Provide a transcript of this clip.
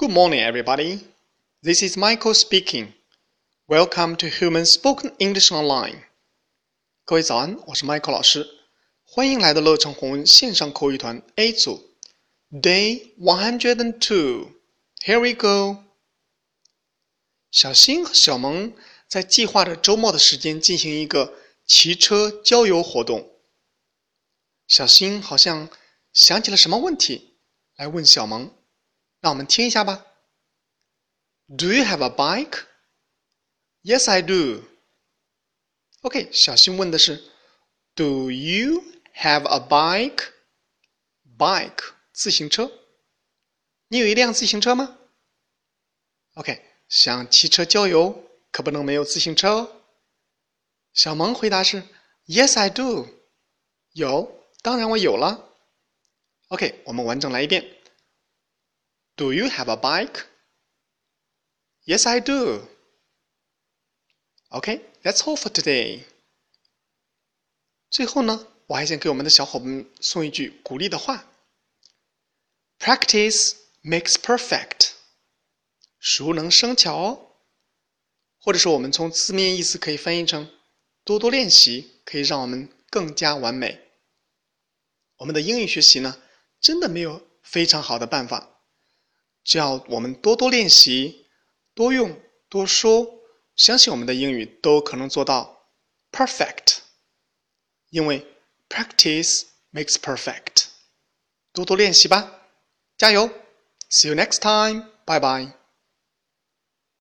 Good morning, everybody. This is Michael speaking. Welcome to Human Spoken English Online. 各位早安，我是 Michael 老师，欢迎来到乐成红线上口语团 A 组，Day one hundred and two. Here we go. 小新和小萌在计划着周末的时间进行一个骑车郊游活动。小新好像想起了什么问题，来问小萌。让我们听一下吧。Do you have a bike? Yes, I do. OK，小新问的是，Do you have a bike? Bike，自行车。你有一辆自行车吗？OK，想骑车郊游，可不能没有自行车哦。小萌回答是，Yes, I do. 有，当然我有了。OK，我们完整来一遍。Do you have a bike? Yes, I do. Okay, that's all for today. 最后呢，我还想给我们的小伙伴们送一句鼓励的话：Practice makes perfect. 熟能生巧哦。或者说，我们从字面意思可以翻译成：多多练习可以让我们更加完美。我们的英语学习呢，真的没有非常好的办法。只要我们多多练习、多用、多说，相信我们的英语都可能做到 perfect。因为 practice makes perfect。多多练习吧，加油！See you next time. 拜拜